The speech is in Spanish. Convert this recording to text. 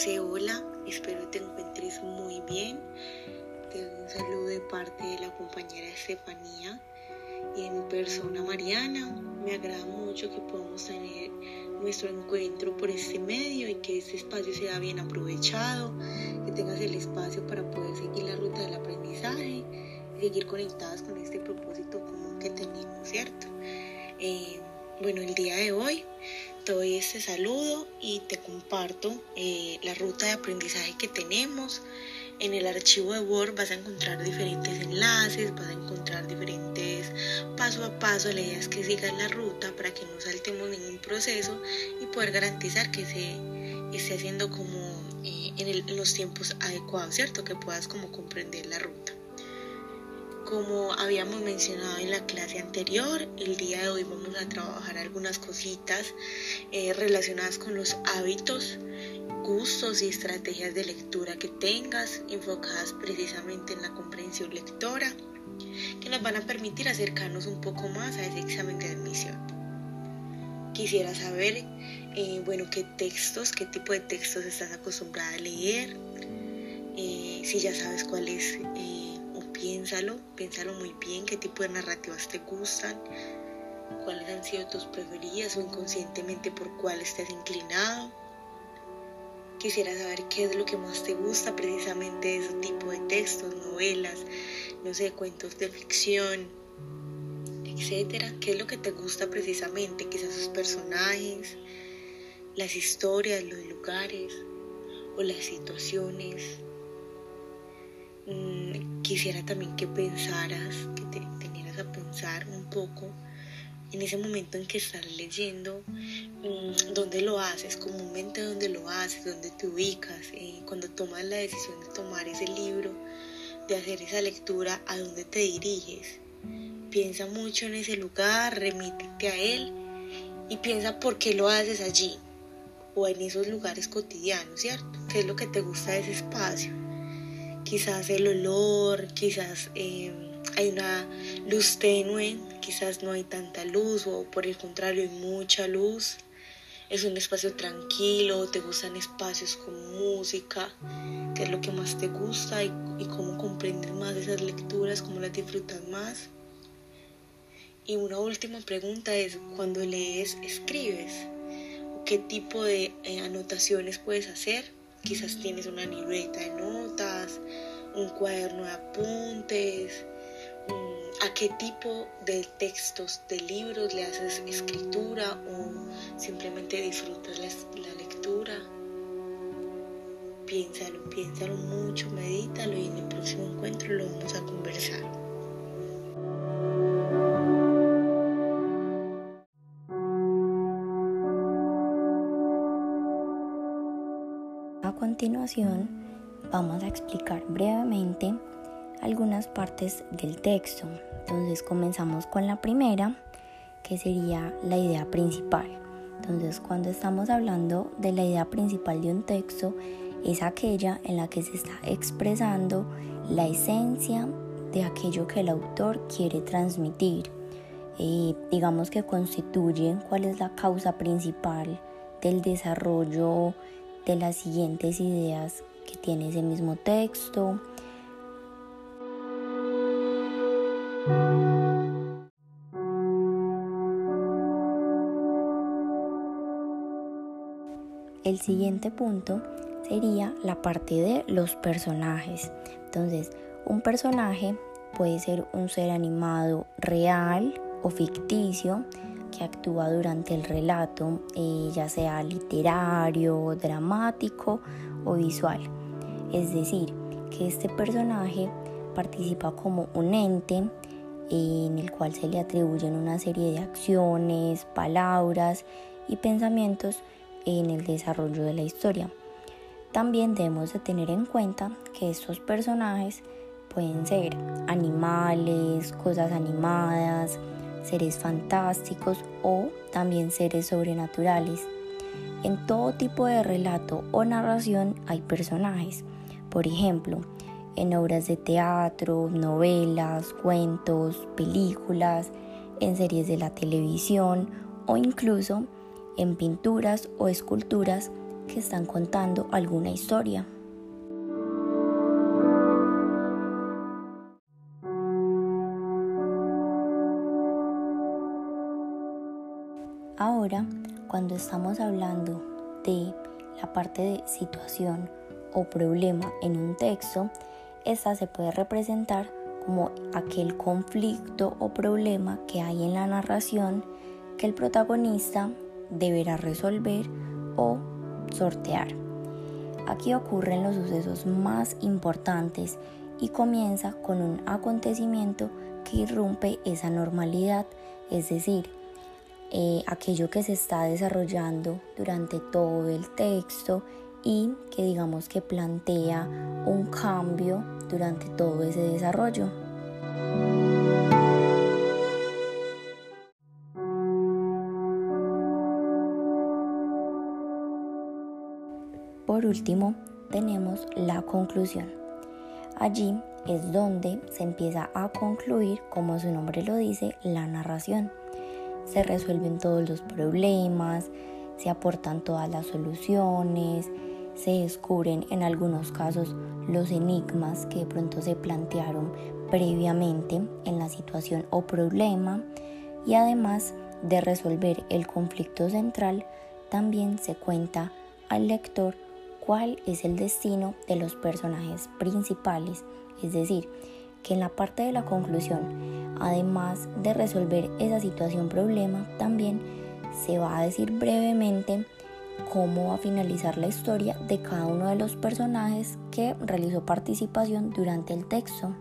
José, hola, espero te encuentres muy bien. Te doy un saludo de parte de la compañera Estefanía y de mi persona Mariana. Me agrada mucho que podamos tener nuestro encuentro por este medio y que este espacio sea bien aprovechado, que tengas el espacio para poder seguir la ruta del aprendizaje y seguir conectadas con este propósito común que tenemos, ¿cierto? Eh, bueno, el día de hoy te doy este saludo y te comparto eh, la ruta de aprendizaje que tenemos. En el archivo de Word vas a encontrar diferentes enlaces, vas a encontrar diferentes paso a paso. La idea es que sigas la ruta para que no saltemos ningún proceso y poder garantizar que se esté haciendo como eh, en, en los tiempos adecuados, ¿cierto? Que puedas como comprender la ruta. Como habíamos mencionado en la clase anterior, el día de hoy vamos a trabajar algunas cositas eh, relacionadas con los hábitos, gustos y estrategias de lectura que tengas, enfocadas precisamente en la comprensión lectora, que nos van a permitir acercarnos un poco más a ese examen de admisión. Quisiera saber, eh, bueno, qué textos, qué tipo de textos estás acostumbrada a leer, eh, si ya sabes cuál es piénsalo, piénsalo muy bien, qué tipo de narrativas te gustan, cuáles han sido tus preferidas o inconscientemente por cuál estás inclinado. Quisiera saber qué es lo que más te gusta precisamente de ese tipo de textos, novelas, no sé, cuentos de ficción, etcétera. ¿Qué es lo que te gusta precisamente? Quizás sus personajes, las historias, los lugares o las situaciones Mm, quisiera también que pensaras, que te tenieras a pensar un poco en ese momento en que estás leyendo, mm, dónde lo haces, comúnmente dónde lo haces, dónde te ubicas, eh, cuando tomas la decisión de tomar ese libro, de hacer esa lectura, a dónde te diriges. Piensa mucho en ese lugar, remítete a él y piensa por qué lo haces allí o en esos lugares cotidianos, ¿cierto? ¿Qué es lo que te gusta de ese espacio? Quizás el olor, quizás eh, hay una luz tenue, quizás no hay tanta luz o por el contrario hay mucha luz. Es un espacio tranquilo, te gustan espacios con música, qué es lo que más te gusta y, cómo comprendes más esas lecturas, cómo las disfrutas más. Y una última pregunta es, cuando lees, escribes, ¿qué tipo de eh, anotaciones puedes hacer? Quizás tienes una libreta de notas, un cuaderno de apuntes, a qué tipo de textos, de libros le haces escritura o simplemente disfrutas la, lectura. Piénsalo, piénsalo mucho, medítalo y en el próximo encuentro lo vamos a conversar. Continuación, vamos a explicar brevemente algunas partes del texto. Entonces comenzamos con la primera, que sería la idea principal. Entonces cuando estamos hablando de la idea principal de un texto, es aquella en la que se está expresando la esencia de aquello que el autor quiere transmitir. Eh, digamos que constituye cuál es la causa principal del desarrollo de las siguientes ideas que tiene ese mismo texto. El siguiente punto sería la parte de los personajes. Entonces, un personaje puede ser un ser animado real o ficticio que actúa durante el relato, eh, ya sea literario, dramático o visual. Es decir, que este personaje participa como un ente en el cual se le atribuyen una serie de acciones, palabras y pensamientos en el desarrollo de la historia. También debemos de tener en cuenta que estos personajes pueden ser animales, cosas animadas, seres fantásticos o también seres sobrenaturales. En todo tipo de relato o narración hay personajes. Por ejemplo, en obras de teatro, novelas, cuentos, películas, en series de la televisión o incluso en pinturas o esculturas que están contando alguna historia. Ahora, cuando estamos hablando de la parte de situación o problema en un texto, esta se puede representar como aquel conflicto o problema que hay en la narración que el protagonista deberá resolver o sortear. Aquí ocurren los sucesos más importantes y comienza con un acontecimiento que irrumpe esa normalidad, es decir, eh, aquello que se está desarrollando durante todo el texto y que digamos que plantea un cambio durante todo ese desarrollo. Por último, tenemos la conclusión. Allí es donde se empieza a concluir, como su nombre lo dice, la narración se resuelven todos los problemas, se aportan todas las soluciones, se descubren en algunos casos los enigmas que de pronto se plantearon previamente en la situación o problema. Y además de resolver el conflicto central, también se cuenta al lector cuál es el destino de los personajes principales, es decir, que en la parte de la conclusión, además de resolver esa situación problema, también se va a decir brevemente cómo va a finalizar la historia de cada uno de los personajes que realizó participación durante el texto.